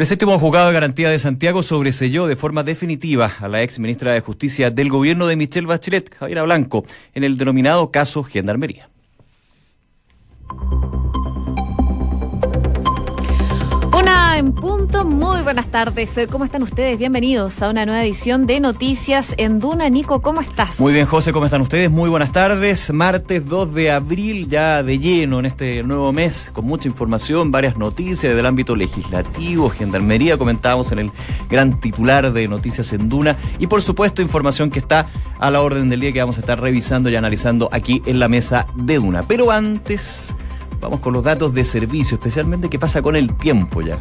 El séptimo juzgado de garantía de Santiago sobreselló de forma definitiva a la ex ministra de Justicia del gobierno de Michelle Bachelet, Javiera Blanco, en el denominado caso Gendarmería. En punto, muy buenas tardes. ¿Cómo están ustedes? Bienvenidos a una nueva edición de Noticias en Duna. Nico, ¿cómo estás? Muy bien, José, ¿cómo están ustedes? Muy buenas tardes. Martes 2 de abril, ya de lleno en este nuevo mes, con mucha información, varias noticias del ámbito legislativo, gendarmería, comentábamos en el gran titular de Noticias en Duna, y por supuesto información que está a la orden del día que vamos a estar revisando y analizando aquí en la mesa de Duna. Pero antes... Vamos con los datos de servicio, especialmente qué pasa con el tiempo ya.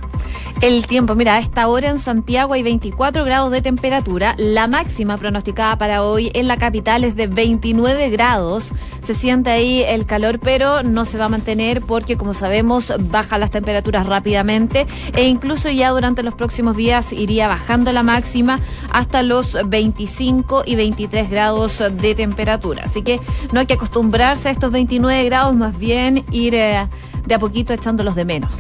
El tiempo, mira, a esta hora en Santiago hay 24 grados de temperatura. La máxima pronosticada para hoy en la capital es de 29 grados. Se siente ahí el calor, pero no se va a mantener porque, como sabemos, bajan las temperaturas rápidamente e incluso ya durante los próximos días iría bajando la máxima hasta los 25 y 23 grados de temperatura. Así que no hay que acostumbrarse a estos 29 grados, más bien ir... Eh, Yeah. De a poquito echándolos de menos.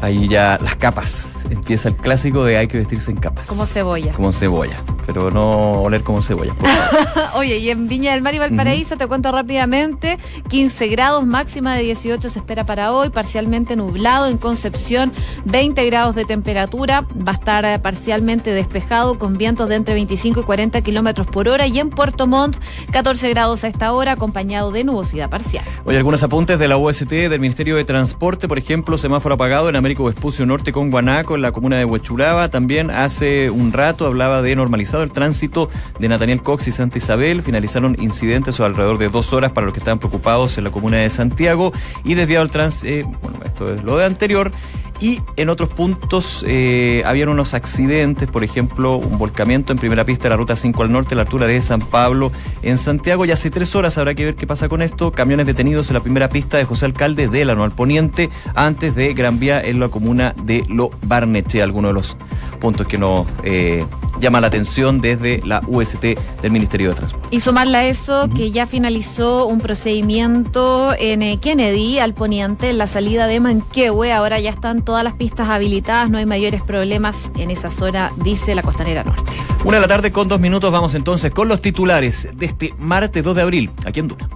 Ahí ya las capas. Empieza el clásico de hay que vestirse en capas. Como cebolla. Como cebolla pero no oler como cebolla. Oye, y en Viña del Mar y Valparaíso, te cuento rápidamente, 15 grados, máxima de 18 se espera para hoy, parcialmente nublado en Concepción, 20 grados de temperatura, va a estar parcialmente despejado con vientos de entre 25 y 40 kilómetros por hora, y en Puerto Montt, 14 grados a esta hora, acompañado de nubosidad parcial. Oye, algunos apuntes de la UST, del Ministerio de Transporte, por ejemplo, semáforo apagado en Américo Vespucio Norte con Guanaco, en la comuna de Huechuraba, también hace un rato hablaba de normalizado el tránsito de Nathaniel Cox y Santa Isabel. Finalizaron incidentes o alrededor de dos horas para los que estaban preocupados en la comuna de Santiago y desviado el tránsito, eh, bueno, esto es lo de anterior. Y en otros puntos eh, habían unos accidentes, por ejemplo, un volcamiento en primera pista de la ruta 5 al norte, a la altura de San Pablo, en Santiago. Y hace tres horas habrá que ver qué pasa con esto. Camiones detenidos en la primera pista de José Alcalde de la al Poniente, antes de Gran Vía en la comuna de Lo Barneche, algunos de los puntos que nos eh, llama la atención desde la UST del Ministerio de Transporte. Y sumarle a eso que ya finalizó un procedimiento en eh, Kennedy, al poniente, en la salida de Manquehue. Ahora ya están todas las pistas habilitadas, no hay mayores problemas en esa zona, dice la Costanera Norte. Una de la tarde con dos minutos, vamos entonces con los titulares de este martes 2 de abril, aquí en Duna.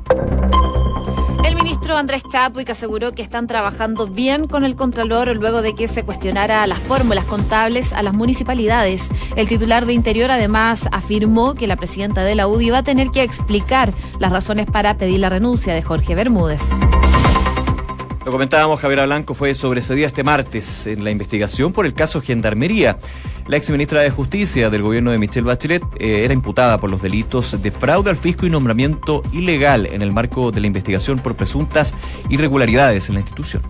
Andrés Chadwick aseguró que están trabajando bien con el Contralor luego de que se cuestionara las fórmulas contables a las municipalidades. El titular de Interior además afirmó que la presidenta de la UDI va a tener que explicar las razones para pedir la renuncia de Jorge Bermúdez. Lo comentábamos, Javier Blanco fue sobresedida este martes en la investigación por el caso Gendarmería. La ex ministra de Justicia del gobierno de Michelle Bachelet eh, era imputada por los delitos de fraude al fisco y nombramiento ilegal en el marco de la investigación por presuntas irregularidades en la institución.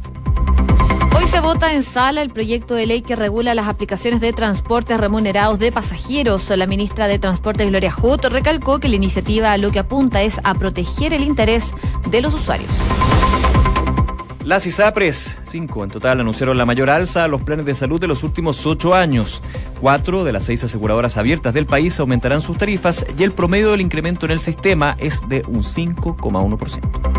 Hoy se vota en sala el proyecto de ley que regula las aplicaciones de transportes remunerados de pasajeros. La ministra de Transporte, Gloria Hood, recalcó que la iniciativa lo que apunta es a proteger el interés de los usuarios. Las ISAPRES, cinco en total, anunciaron la mayor alza a los planes de salud de los últimos ocho años. Cuatro de las seis aseguradoras abiertas del país aumentarán sus tarifas y el promedio del incremento en el sistema es de un 5,1%.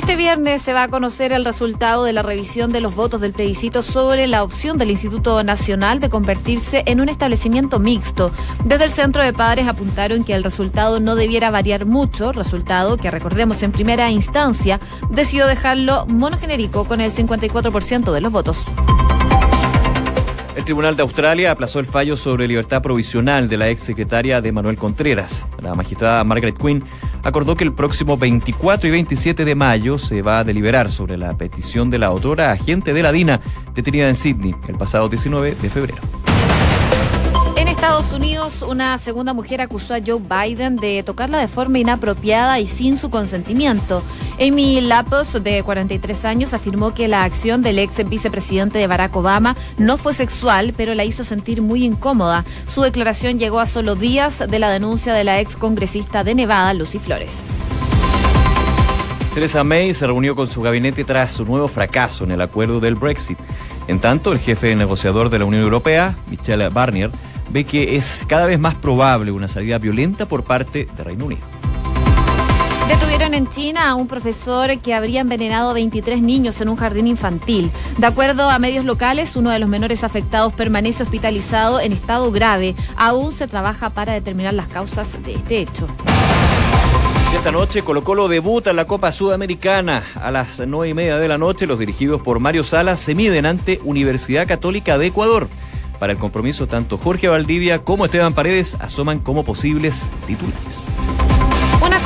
Este viernes se va a conocer el resultado de la revisión de los votos del plebiscito sobre la opción del Instituto Nacional de convertirse en un establecimiento mixto. Desde el Centro de Padres apuntaron que el resultado no debiera variar mucho, resultado que recordemos en primera instancia decidió dejarlo monogenérico con el 54% de los votos. El Tribunal de Australia aplazó el fallo sobre libertad provisional de la ex secretaria de Manuel Contreras. La magistrada Margaret Quinn acordó que el próximo 24 y 27 de mayo se va a deliberar sobre la petición de la autora agente de la DINA detenida en Sydney el pasado 19 de febrero. Estados Unidos, una segunda mujer acusó a Joe Biden de tocarla de forma inapropiada y sin su consentimiento. Amy Lapos, de 43 años, afirmó que la acción del ex vicepresidente de Barack Obama no fue sexual, pero la hizo sentir muy incómoda. Su declaración llegó a solo días de la denuncia de la ex congresista de Nevada, Lucy Flores. Theresa May se reunió con su gabinete tras su nuevo fracaso en el acuerdo del Brexit. En tanto, el jefe negociador de la Unión Europea, Michel Barnier, ve que es cada vez más probable una salida violenta por parte de Reino Unido. Detuvieron en China a un profesor que habría envenenado a 23 niños en un jardín infantil. De acuerdo a medios locales, uno de los menores afectados permanece hospitalizado en estado grave. Aún se trabaja para determinar las causas de este hecho. Esta noche Colo Colo debuta en la Copa Sudamericana. A las nueve y media de la noche, los dirigidos por Mario Salas se miden ante Universidad Católica de Ecuador. Para el compromiso, tanto Jorge Valdivia como Esteban Paredes asoman como posibles titulares.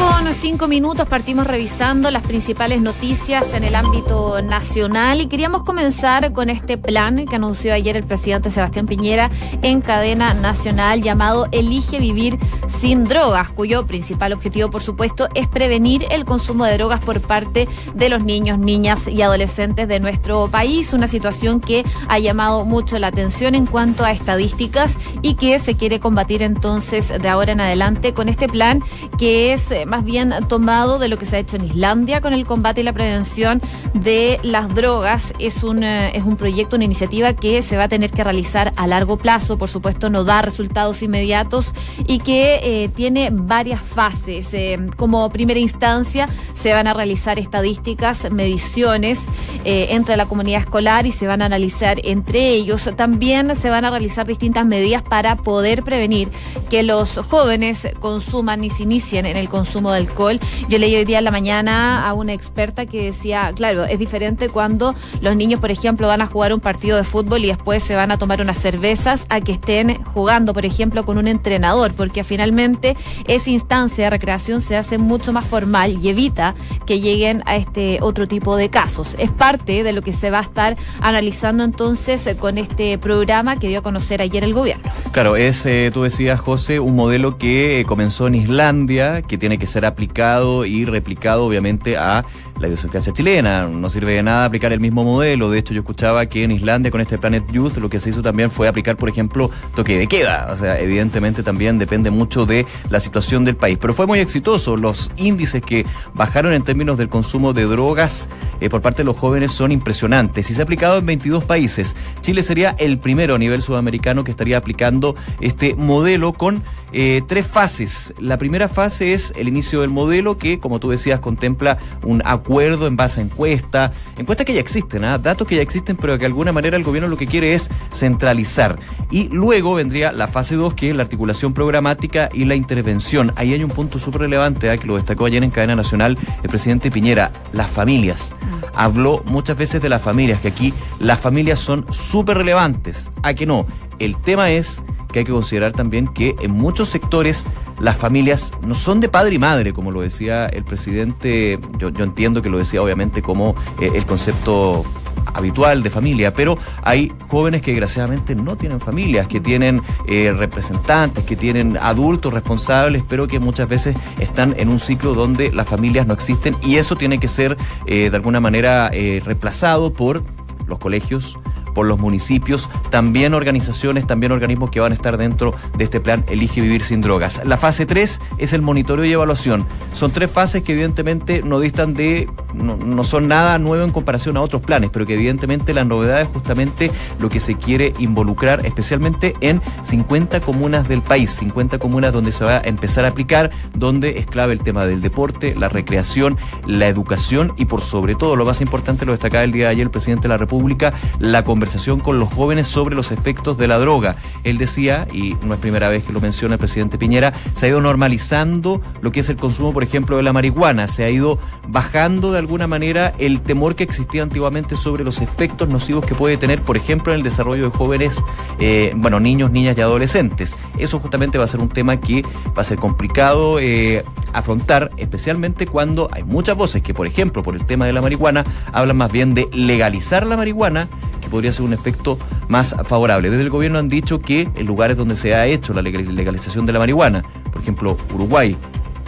Con cinco minutos partimos revisando las principales noticias en el ámbito nacional y queríamos comenzar con este plan que anunció ayer el presidente Sebastián Piñera en cadena nacional llamado Elige Vivir sin Drogas, cuyo principal objetivo, por supuesto, es prevenir el consumo de drogas por parte de los niños, niñas y adolescentes de nuestro país, una situación que ha llamado mucho la atención en cuanto a estadísticas y que se quiere combatir entonces de ahora en adelante con este plan que es eh, más bien tomado de lo que se ha hecho en Islandia con el combate y la prevención de las drogas. Es un, eh, es un proyecto, una iniciativa que se va a tener que realizar a largo plazo, por supuesto no da resultados inmediatos y que eh, tiene varias fases. como primera instancia se van a realizar estadísticas, mediciones entre la comunidad escolar y se van a analizar entre ellos. También se van a realizar distintas medidas para poder prevenir que los jóvenes consuman y se inicien en el consumo de alcohol. Yo leí hoy día en la mañana a una experta que decía, claro, es diferente cuando los niños, por ejemplo, van a jugar un partido de fútbol y después se van a tomar unas cervezas a que estén jugando, por ejemplo, con un entrenador, porque finalmente esa instancia de recreación se hace mucho más formal y evita que lleguen a este otro tipo de casos. Es parte de lo que se va a estar analizando entonces con este programa que dio a conocer ayer el gobierno. Claro, es, eh, tú decías, José, un modelo que eh, comenzó en Islandia, que tiene que ser aplicado y replicado obviamente a la idiosincrasia chilena. No sirve de nada aplicar el mismo modelo. De hecho, yo escuchaba que en Islandia con este Planet Youth lo que se hizo también fue aplicar, por ejemplo, toque de queda. O sea, evidentemente también depende mucho de la situación del país. Pero fue muy exitoso. Los índices que bajaron en términos del consumo de drogas eh, por parte de los jóvenes son impresionantes. Y se ha aplicado en 22 países. Chile sería el primero a nivel sudamericano que estaría aplicando este modelo con eh, tres fases. La primera fase es el inicio del modelo que, como tú decías, contempla un acuerdo en base a encuesta, encuestas que ya existen, ¿ah? datos que ya existen, pero que de alguna manera el gobierno lo que quiere es centralizar. Y luego vendría la fase 2, que es la articulación programática y la intervención. Ahí hay un punto súper relevante, ¿ah? que lo destacó ayer en cadena nacional el presidente Piñera, las familias. Mm. Habló muchas veces de las familias, que aquí las familias son súper relevantes. ¿A que no? El tema es que hay que considerar también que en muchos sectores las familias no son de padre y madre, como lo decía el presidente, yo, entiendo que lo decía obviamente como eh, el concepto habitual de familia, pero hay jóvenes que desgraciadamente no tienen familias, que tienen eh, representantes, que tienen adultos responsables, pero que muchas veces están en un ciclo donde las familias no existen y eso tiene que ser eh, de alguna manera reemplazado por los colegios, por los municipios, también organizaciones, también organismos que van a estar dentro de este plan Elige Vivir sin Drogas. La fase 3 es el monitoreo y evaluación. Son tres fases que evidentemente no distan de, no, son nada nuevo en comparación a otros planes, pero que evidentemente la novedad es justamente lo que se quiere involucrar, especialmente en 50 comunas del país, 50 comunas donde se va a empezar a aplicar, donde es clave el tema del deporte, la recreación, la educación y por sobre todo, lo más importante, lo destacaba el día de ayer el presidente de la República, la conversación con los jóvenes sobre los efectos de la droga. Él decía, y no es primera vez que lo menciona el presidente Piñera, se ha ido normalizando lo que es el consumo, por ejemplo, de la marihuana, se ha ido bajando de alguna manera el temor que existía antiguamente sobre los efectos nocivos que puede tener, por ejemplo, en el desarrollo de jóvenes, eh, bueno, niños, niñas y adolescentes. Eso justamente va a ser un tema que va a ser complicado eh, afrontar, especialmente cuando hay muchas voces que, por ejemplo, por el tema de la marihuana, hablan más bien de legalizar la marihuana que podría ser un efecto más favorable. Desde el gobierno han dicho que en lugares donde se ha hecho la legalización de la marihuana, por ejemplo Uruguay,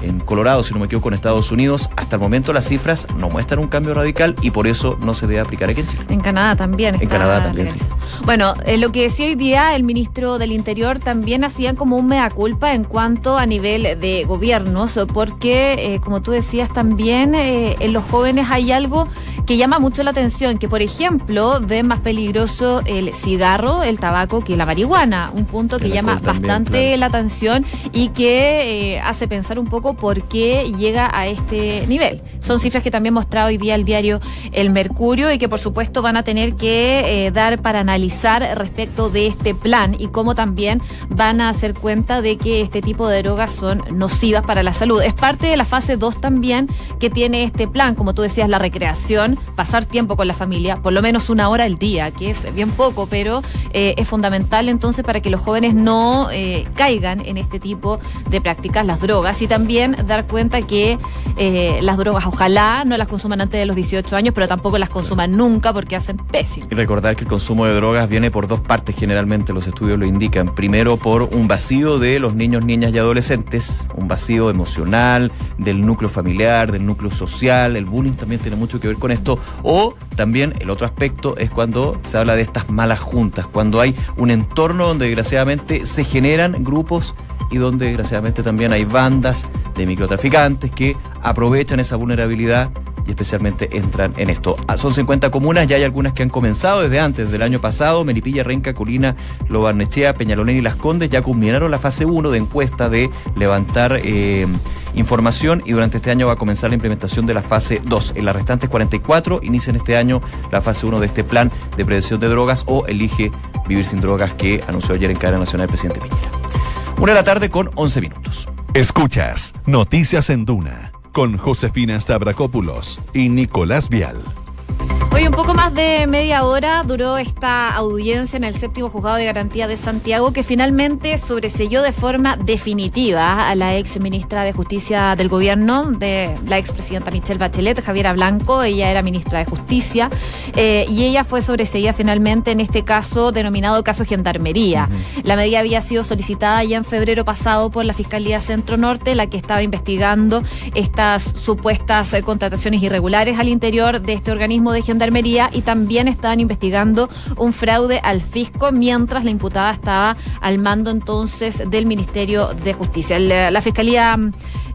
en Colorado, si no me equivoco, con Estados Unidos, hasta el momento las cifras no muestran un cambio radical y por eso no se debe aplicar aquí en Chile. En Canadá también. en Canadá también, sí. Bueno, eh, lo que decía hoy día el ministro del Interior también hacía como un mea culpa en cuanto a nivel de gobiernos, porque, eh, como tú decías, también eh, en los jóvenes hay algo que llama mucho la atención, que por ejemplo ven más peligroso el cigarro, el tabaco que la marihuana, un punto que llama bastante la atención y que hace pensar un poco por qué llega a este nivel. Son cifras que también mostrado hoy día el diario El Mercurio y que por supuesto van a tener que eh, dar para analizar respecto de este plan y cómo también van a hacer cuenta de que este tipo de drogas son nocivas para la salud. Es parte de la fase 2 también que tiene este plan, como tú decías, la recreación, pasar tiempo con la familia, por lo menos una hora al día, que es bien poco, pero eh, es fundamental entonces para que los jóvenes no eh, caigan en este tipo de prácticas, las drogas, y también dar cuenta que eh, las drogas ojalá no las consuman antes de los 18 años, pero tampoco las consuman nunca porque hacen pésimo. Y recordar que el consumo de drogas viene por dos partes generalmente, los estudios lo indican. Primero por un vacío de los niños, niñas y adolescentes, un vacío emocional, del núcleo familiar, del núcleo social, el bullying también tiene mucho que ver con esto, o también el otro aspecto es cuando se habla de estas malas juntas, cuando hay un entorno donde desgraciadamente se generan grupos y donde desgraciadamente también hay bandas de microtraficantes que aprovechan esa vulnerabilidad y especialmente entran en esto. Ah, son 50 comunas, ya hay algunas que han comenzado desde antes del año pasado. Melipilla, Renca, Colina, Lobarnechea, Peñalolén y Las Condes ya culminaron la fase 1 de encuesta de levantar eh, información y durante este año va a comenzar la implementación de la fase 2. En las restantes 44 inician este año la fase 1 de este plan de prevención de drogas o Elige Vivir sin Drogas que anunció ayer en cadena nacional el presidente Piñera. Una de la tarde con 11 minutos. Escuchas Noticias en Duna con Josefina Stavrakopoulos y Nicolás Vial. Hoy un poco más de media hora duró esta audiencia en el séptimo juzgado de garantía de Santiago que finalmente sobreselló de forma definitiva a la ex ministra de Justicia del gobierno de la expresidenta Michelle Bachelet, Javiera Blanco. Ella era ministra de Justicia eh, y ella fue sobreseída finalmente en este caso denominado caso Gendarmería. La medida había sido solicitada ya en febrero pasado por la Fiscalía Centro Norte, la que estaba investigando estas supuestas eh, contrataciones irregulares al interior de este organismo de Gendarmería y también estaban investigando un fraude al fisco mientras la imputada estaba al mando entonces del Ministerio de Justicia. La, Fiscalía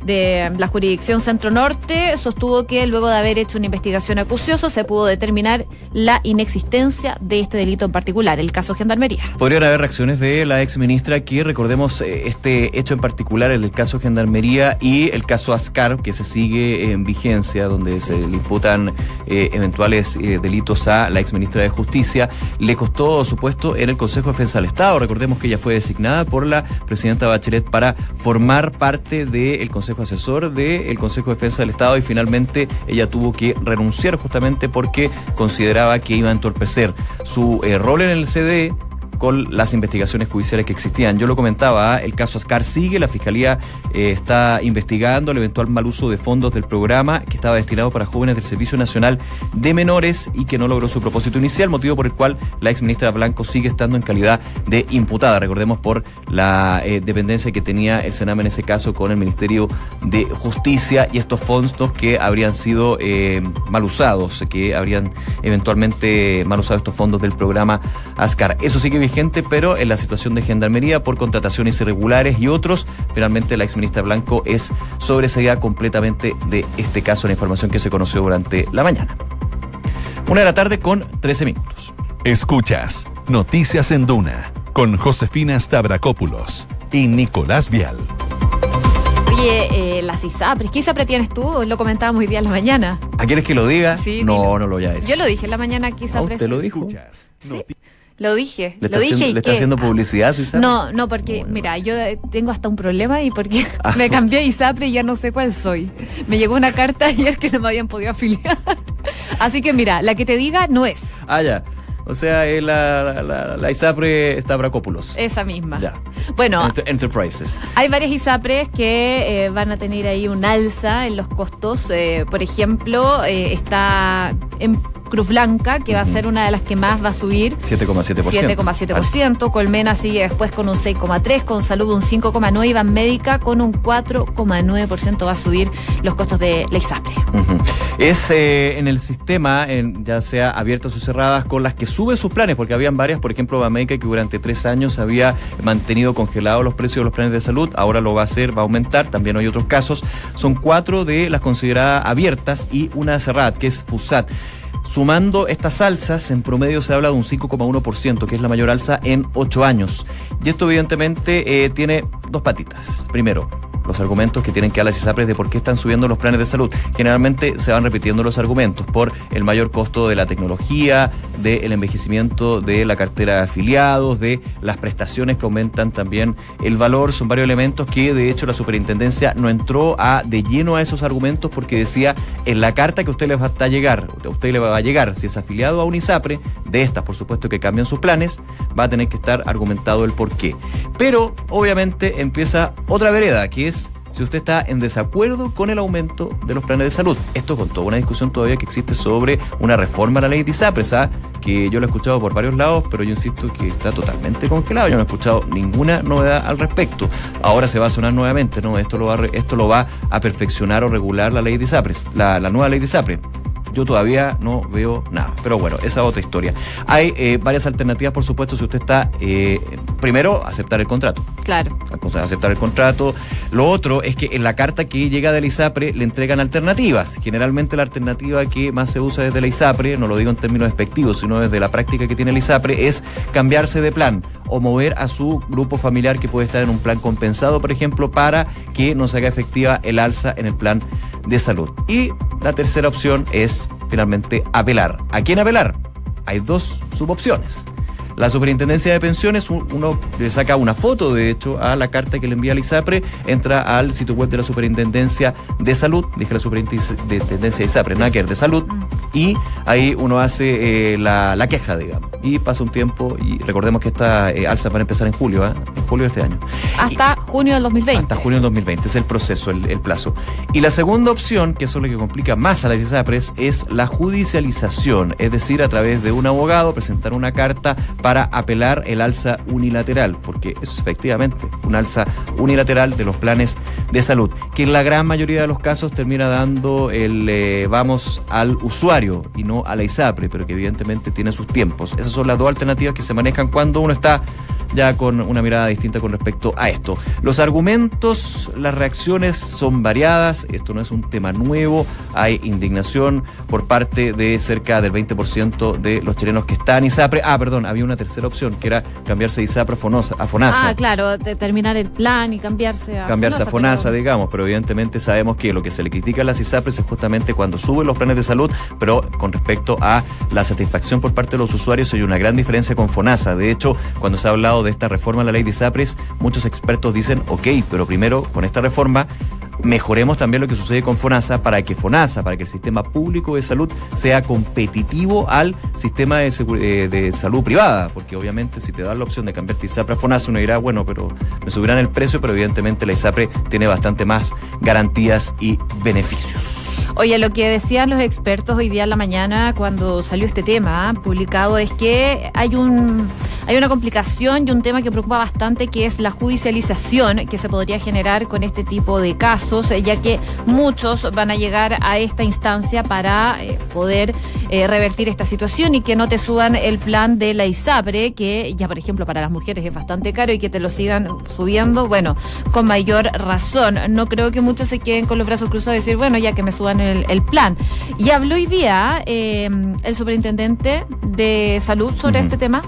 de la jurisdicción Centro Norte sostuvo que luego de haber hecho una investigación acuciosa se pudo determinar la inexistencia de este delito en particular, el caso Gendarmería. Podrían haber reacciones de la ex ministra que recordemos eh, este hecho en particular, el caso Gendarmería y el caso Ascar, que se sigue en vigencia, donde se le imputan eh, eventuales eh, delitos a la ex ministra de Justicia, le costó su puesto en el Consejo de Defensa del Estado. Recordemos que ella fue designada por la presidenta Bachelet para formar parte del Consejo Asesor del Consejo de Defensa del Estado y finalmente ella tuvo que renunciar justamente porque consideraba que iba a entorpecer su eh, rol en el CDE con las investigaciones judiciales que existían. Yo lo comentaba, el caso Ascar sigue, la Fiscalía eh, está investigando el eventual mal uso de fondos del programa que estaba destinado para jóvenes del Servicio Nacional de Menores y que no logró su propósito inicial, motivo por el cual la ex ministra Blanco sigue estando en calidad de imputada. Recordemos por la eh, dependencia que tenía el Sename en ese caso con el Ministerio de Justicia y estos fondos que habrían sido eh, mal usados, que habrían eventualmente mal usado estos fondos del programa Ascar. Eso sigue gente, pero en la situación de gendarmería por contrataciones irregulares y otros, finalmente la exministra Blanco es sobreseída completamente de este caso, la información que se conoció durante la mañana. Una de la tarde con 13 minutos. Escuchas Noticias en Duna con Josefina Stavrakopoulos y Nicolás Vial. Oye, eh, las ISAPRES, ¿qué ISAPRE tienes tú? Lo comentábamos hoy día en la mañana. ¿A quieres que lo diga? Sí, no, no lo voy a decir. Yo lo dije en la mañana que ISAPRES. ¿Te lo dijo? Sí. Lo dije. ¿Le lo dije haciendo, ¿le está haciendo publicidad? No, no, porque, mira, yo tengo hasta un problema y porque Ah. me cambié a ISAPRE y ya no sé cuál soy. Me llegó una carta ayer que no me habían podido afiliar. Así que, mira, la que te diga no es Ah, ya. O sea, es la, la, la, ISAPRE Stavrakopoulos. esa misma. Ya. Bueno, Enter- Enterprises. Hay varias ISAPRES que eh, van a tener ahí un alza en los costos. Eh, por ejemplo, eh, está en Cruz Blanca, que va a ser una de las que más va a subir. 7,7%. 7,7%, Colmena sigue después con un 6,3%, con Salud un 5,9% y Banmédica con un 4,9% va a subir los costos de la ISAPRE. Es eh, en el sistema, en, ya sea abiertas o cerradas, con las que sube sus planes, porque habían varias, por ejemplo, Bameica, que durante tres años había mantenido congelados los precios de los planes de salud, ahora lo va a hacer, va a aumentar, también hay otros casos. Son cuatro de las consideradas abiertas y una cerrada, que es FUSAT. Sumando estas alzas, en promedio se habla de un 5,1%, que es la mayor alza en ocho años. Y esto evidentemente eh, tiene dos patitas. Primero, los argumentos que tienen que dar las ISAPRES de por qué están subiendo los planes de salud. Generalmente se van repitiendo los argumentos por el mayor costo de la tecnología, del envejecimiento de la cartera de afiliados, de las prestaciones que aumentan también el valor. Son varios elementos que de hecho la superintendencia no entró a de lleno a esos argumentos porque decía en la carta que usted le va a llegar, a usted le va a llegar si es afiliado a un ISAPRE, de estas por supuesto que cambian sus planes, va a tener que estar argumentado el por qué. Pero obviamente empieza otra vereda que es si usted está en desacuerdo con el aumento de los planes de salud. Esto con toda una discusión todavía que existe sobre una reforma a la ley de ISAPRES, ¿ah? que yo lo he escuchado por varios lados, pero yo insisto que está totalmente congelado. Yo no he escuchado ninguna novedad al respecto. Ahora se va a sonar nuevamente, ¿no? Esto lo va esto lo va a perfeccionar o regular la ley de ISAPRES, la, la nueva ley de ISAPRES yo todavía no veo nada. Pero bueno, esa es otra historia. Hay eh, varias alternativas, por supuesto, si usted está, eh, primero, aceptar el contrato. Claro. Aceptar el contrato. Lo otro es que en la carta que llega del ISAPRE le entregan alternativas. Generalmente la alternativa que más se usa desde la ISAPRE, no lo digo en términos despectivos, sino desde la práctica que tiene el ISAPRE, es cambiarse de plan o mover a su grupo familiar que puede estar en un plan compensado, por ejemplo, para que no se haga efectiva el alza en el plan de salud. Y la tercera opción es finalmente apelar. ¿A quién apelar? Hay dos subopciones. La superintendencia de pensiones, uno le saca una foto, de hecho, a la carta que le envía al ISAPRE, entra al sitio web de la superintendencia de salud, dije la superintendencia de ISAPRE, nada de salud, y ahí uno hace eh, la, queja, digamos. Y pasa un tiempo, y recordemos que esta eh, alza va a empezar en julio, ¿eh? en julio de este año. Hasta junio del 2020. Hasta junio del 2020, es el proceso, el, plazo. Y la segunda opción, que eso es lo que complica más a las ISAPRES, es la judicialización, es decir, a través de un abogado presentar una carta para apelar el alza unilateral, porque es efectivamente un alza unilateral de los planes de salud, que en la gran mayoría de los casos termina dando el vamos al usuario y no a la ISAPRE, pero que evidentemente tiene sus tiempos. Esas son las dos alternativas que se manejan cuando uno está ya con una mirada distinta con respecto a esto. Los argumentos, las reacciones son variadas, esto no es un tema nuevo, hay indignación por parte de cerca del 20% de los chilenos que están en ISAPRE. Ah, perdón, había una tercera opción que era cambiarse de ISAPRE a, FONASA. Ah, claro, terminar el plan y cambiarse a Cambiarse a FONASA, digamos, pero evidentemente sabemos que lo que se le critica a las ISAPRES es justamente cuando suben los planes de salud, pero con respecto a la satisfacción por parte de los usuarios hay una gran diferencia con FONASA. De hecho, cuando se ha hablado de esta reforma a la ley de ISAPRES, muchos expertos dicen, ok, pero primero con esta reforma mejoremos también lo que sucede con FONASA para que FONASA, para que el sistema público de salud sea competitivo al sistema de, eh, salud privada, porque obviamente si te dan la opción de cambiarte ISAPRE a FONASA, uno dirá, bueno, pero me subirán el precio, pero evidentemente la ISAPRE tiene bastante más garantías y beneficios. Oye, lo que decían los expertos hoy día en la mañana cuando salió este tema publicado es que hay un hay una complicación y un tema que preocupa bastante que es la judicialización que se podría generar con este tipo de casos, eh, ya que muchos van a llegar a esta instancia para eh, poder eh, revertir esta situación y que no te suban el plan de la ISAPRE, que ya por ejemplo para las mujeres es bastante caro y que te lo sigan subiendo, bueno, con mayor razón. No creo que muchos se queden con los brazos cruzados y decir, bueno, ya que me suban el, plan. Y habló hoy día el superintendente de salud sobre este tema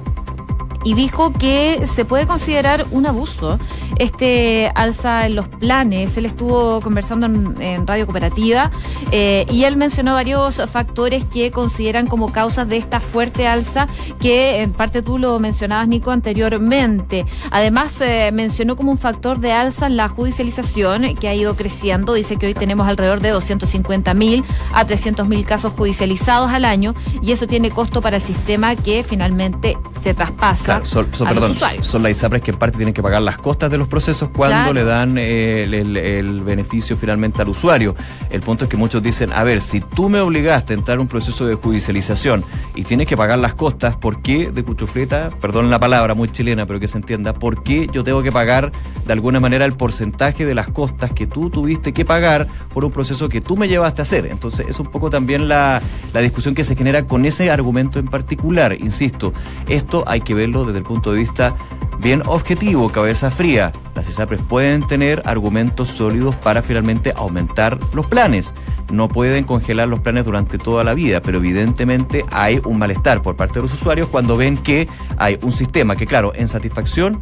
y dijo que se puede considerar un abuso este alza en los planes. Él estuvo conversando en, Radio Cooperativa eh, y él mencionó varios factores que consideran como causas de esta fuerte alza que en parte tú lo mencionabas, Nico, anteriormente. Además, eh, mencionó como un factor de alza la judicialización que ha ido creciendo. Dice que hoy tenemos alrededor de 250 mil a 300 mil casos judicializados al año y eso tiene costo para el sistema que finalmente se traspasa son, perdón, son las ISAPRES que en parte tienen que pagar las costas de los procesos cuando le dan eh, el, beneficio finalmente al usuario. El punto es que muchos dicen, a ver, si tú me obligaste a entrar en un proceso de judicialización y tienes que pagar las costas, ¿por qué de cuchufleta, perdón la palabra muy chilena, pero que se entienda, ¿por qué yo tengo que pagar de alguna manera el porcentaje de las costas que tú tuviste que pagar por un proceso que tú me llevaste a hacer? Entonces es un poco también la, la discusión que se genera con ese argumento en particular. Insisto, esto hay que verlo desde el punto de vista bien objetivo, cabeza fría. Las ISAPRES pueden tener argumentos sólidos para finalmente aumentar los planes. No pueden congelar los planes durante toda la vida, pero evidentemente hay un malestar por parte de los usuarios cuando ven que hay un sistema que, claro, en satisfacción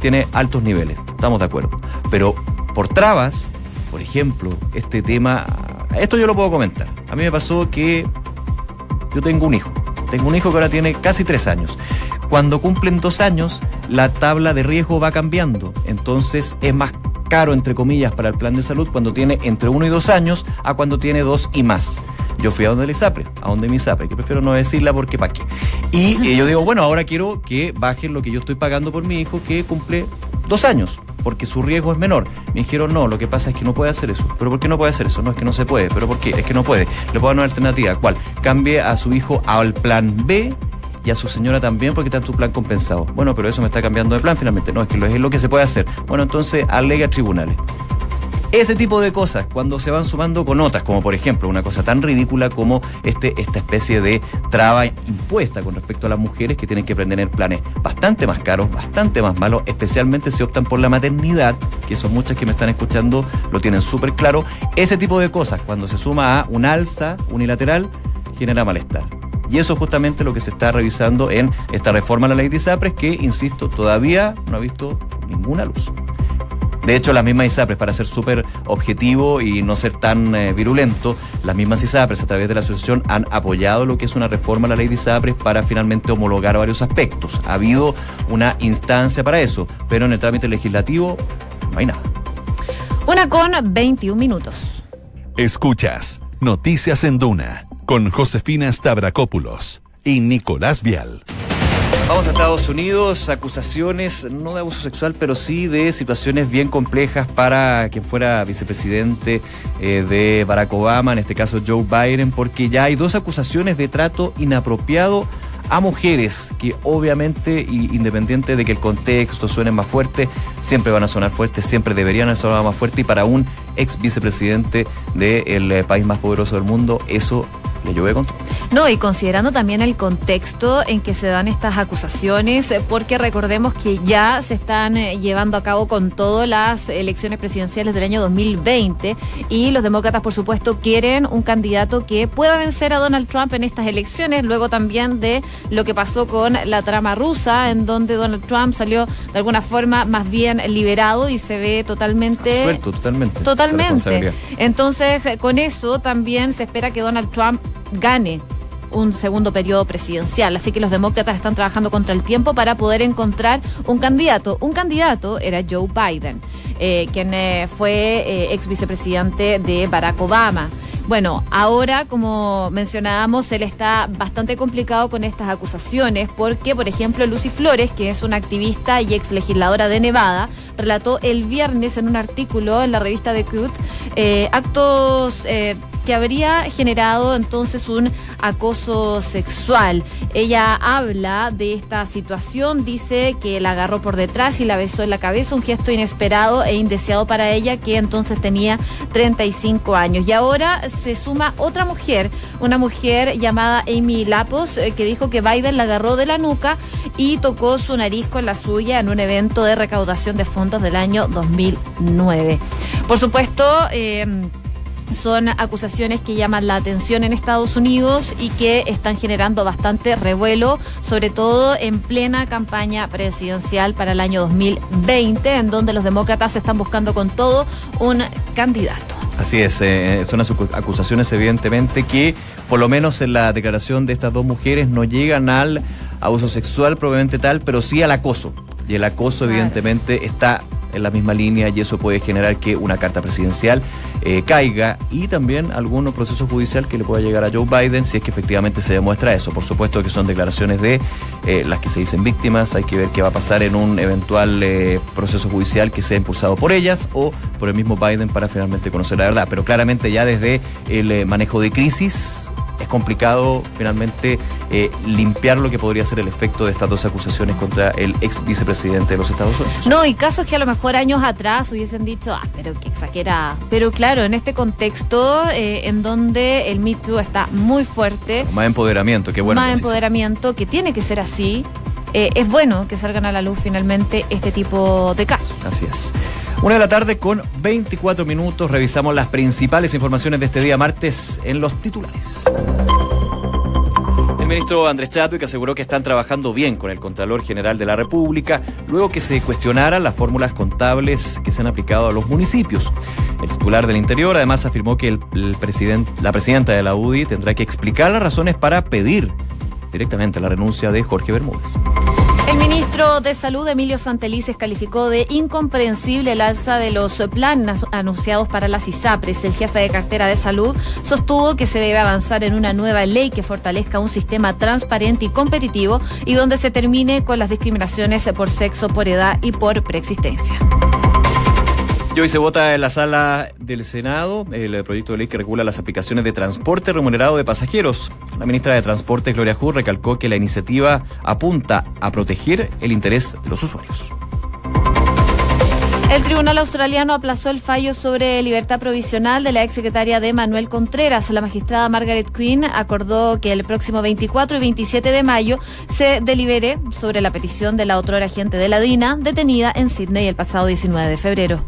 tiene altos niveles. Estamos de acuerdo. Pero por trabas, por ejemplo, este tema, esto yo lo puedo comentar. A mí me pasó que yo tengo un hijo, tengo un hijo que ahora tiene casi tres años. Cuando cumplen dos años, la tabla de riesgo va cambiando, entonces es más caro, entre comillas, para el plan de salud cuando tiene entre uno y dos años a cuando tiene dos y más. Yo fui a donde el ISAPRE, a donde mi ISAPRE, que prefiero no decirla porque pa' qué. Y yo digo, bueno, ahora quiero que bajen lo que yo estoy pagando por mi hijo que cumple dos años, porque su riesgo es menor. Me dijeron, no, lo que pasa es que no puede hacer eso. ¿Pero por qué no puede hacer eso? No es que no se puede. ¿Pero por qué? Es que no puede. Le puedo dar una alternativa. ¿Cuál? Cambie a su hijo al plan B y a su señora también porque está en tu plan compensado. Bueno, pero eso me está cambiando de plan finalmente. No, es que es lo que se puede hacer. Bueno, entonces alega tribunales. Ese tipo de cosas, cuando se van sumando con otras, como por ejemplo una cosa tan ridícula como este, esta especie de traba impuesta con respecto a las mujeres que tienen que aprender en planes bastante más caros, bastante más malos, especialmente si optan por la maternidad, que son muchas que me están escuchando, lo tienen súper claro. Ese tipo de cosas, cuando se suma a un alza unilateral, genera malestar. Y eso es justamente lo que se está revisando en esta reforma a la ley de ISAPRES, que, insisto, todavía no ha visto ninguna luz. De hecho, las mismas ISAPRES, para ser súper objetivo y no ser tan eh, virulento, las mismas ISAPRES a través de la asociación han apoyado lo que es una reforma a la ley de ISAPRES para finalmente homologar varios aspectos. Ha habido una instancia para eso, pero en el trámite legislativo no hay nada. Una con 21 minutos. Escuchas Noticias en Duna con Josefina Stavrakopoulos y Nicolás Vial. Vamos a Estados Unidos, acusaciones no de abuso sexual, pero sí de situaciones bien complejas para quien fuera vicepresidente eh, de Barack Obama, en este caso Joe Biden, porque ya hay dos acusaciones de trato inapropiado a mujeres que obviamente, independiente de que el contexto suene más fuerte, siempre van a sonar fuertes, siempre deberían sonar más fuerte y para un ex vicepresidente del eh, país más poderoso del mundo, eso no, y considerando también el contexto en que se dan estas acusaciones, porque recordemos que ya se están eh, llevando a cabo con todas las elecciones presidenciales del año 2020 y los demócratas, por supuesto, quieren un candidato que pueda vencer a Donald Trump en estas elecciones, luego también de lo que pasó con la trama rusa, en donde Donald Trump salió de alguna forma más bien liberado y se ve totalmente... Suelto, totalmente. Totalmente. Entonces, con eso también se espera que Donald Trump gane un segundo periodo presidencial. Así que los demócratas están trabajando contra el tiempo para poder encontrar un candidato. Un candidato era Joe Biden, eh, quien eh, fue eh, ex vicepresidente de Barack Obama. Bueno, ahora, como mencionábamos, él está bastante complicado con estas acusaciones porque, por ejemplo, Lucy Flores, que es una activista y ex legisladora de Nevada, relató el viernes en un artículo en la revista The Cut actos que habría generado entonces un acoso sexual. Ella habla de esta situación, dice que la agarró por detrás y la besó en la cabeza, un gesto inesperado e indeseado para ella que entonces tenía 35 años. Y ahora se suma otra mujer, una mujer llamada Amy Lapos, eh, que dijo que Biden la agarró de la nuca y tocó su nariz con la suya en un evento de recaudación de fondos del año 2009. Por supuesto, eh, son acusaciones que llaman la atención en Estados Unidos y que están generando bastante revuelo, sobre todo en plena campaña presidencial para el año 2020, en donde los demócratas están buscando con todo un candidato. Así es, eh, son acusaciones evidentemente que por lo menos en la declaración de estas dos mujeres no llegan al abuso sexual probablemente tal, pero sí al acoso. Y el acoso evidentemente está en la misma línea y eso puede generar que una carta presidencial eh, caiga y también algún proceso judicial que le pueda llegar a Joe Biden si es que efectivamente se demuestra eso. Por supuesto que son declaraciones de eh, las que se dicen víctimas, hay que ver qué va a pasar en un eventual eh, proceso judicial que sea impulsado por ellas o por el mismo Biden para finalmente conocer la verdad. Pero claramente ya desde el manejo de crisis es complicado finalmente eh, limpiar lo que podría ser el efecto de estas dos acusaciones contra el ex vicepresidente de los Estados Unidos. No, y casos que a lo mejor años atrás hubiesen dicho, ah, pero que exagera. Pero claro, en este contexto eh, en donde el Me Too está muy fuerte. Más empoderamiento, qué bueno. Más empoderamiento, que tiene que ser así. Eh, es bueno que salgan a la luz finalmente este tipo de casos. Así es. Una de la tarde con 24 minutos. Revisamos las principales informaciones de este día martes en los titulares. El ministro Andrés Chadwick aseguró que están trabajando bien con el Contralor General de la República, luego que se cuestionaran las fórmulas contables que se han aplicado a los municipios. El titular del Interior además afirmó que la presidenta de la UDI tendrá que explicar las razones para pedir directamente la renuncia de Jorge Bermúdez. Ministro de Salud, Emilio Santelices, calificó de incomprensible el alza de los planes anunciados para las ISAPRES. El jefe de cartera de salud sostuvo que se debe avanzar en una nueva ley que fortalezca un sistema transparente y competitivo y donde se termine con las discriminaciones por sexo, por edad y por preexistencia. Y hoy se vota en la sala del Senado el proyecto de ley que regula las aplicaciones de transporte remunerado de pasajeros. La ministra de Transporte, Gloria Jú, recalcó que la iniciativa apunta a proteger el interés de los usuarios. El tribunal australiano aplazó el fallo sobre libertad provisional de la exsecretaria de Manuel Contreras. La magistrada Margaret Quinn acordó que el próximo 24 y 27 de mayo se delibere sobre la petición de la otrora agente de la DINA detenida en Sydney el pasado 19 de febrero.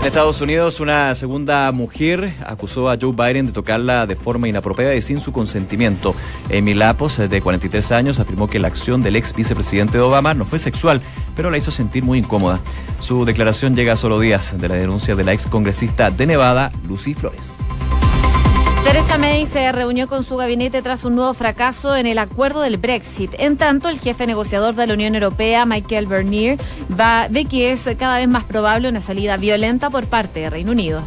En Estados Unidos, una segunda mujer acusó a Joe Biden de tocarla de forma inapropiada y sin su consentimiento. Amy Lapos, de 43 años, afirmó que la acción del ex vicepresidente de Obama no fue sexual, pero la hizo sentir muy incómoda. Su declaración llega a solo días de la denuncia de la ex congresista de Nevada, Lucy Flores. Theresa May se reunió con su gabinete tras un nuevo fracaso en el acuerdo del Brexit. En tanto, el jefe negociador de la Unión Europea, Michael Bernier, va, ve que es cada vez más probable una salida violenta por parte de Reino Unido.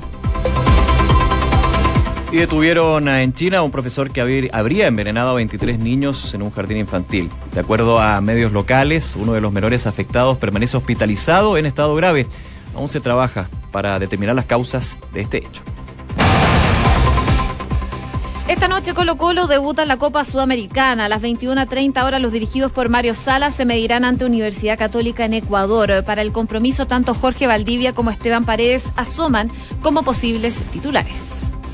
Y detuvieron en China a un profesor que habría envenenado a 23 niños en un jardín infantil. De acuerdo a medios locales, uno de los menores afectados permanece hospitalizado en estado grave. Aún se trabaja para determinar las causas de este hecho. Esta noche Colo Colo debuta en la Copa Sudamericana. A las 21.30 horas los dirigidos por Mario Salas se medirán ante Universidad Católica en Ecuador. Para el compromiso tanto Jorge Valdivia como Esteban Paredes asoman como posibles titulares.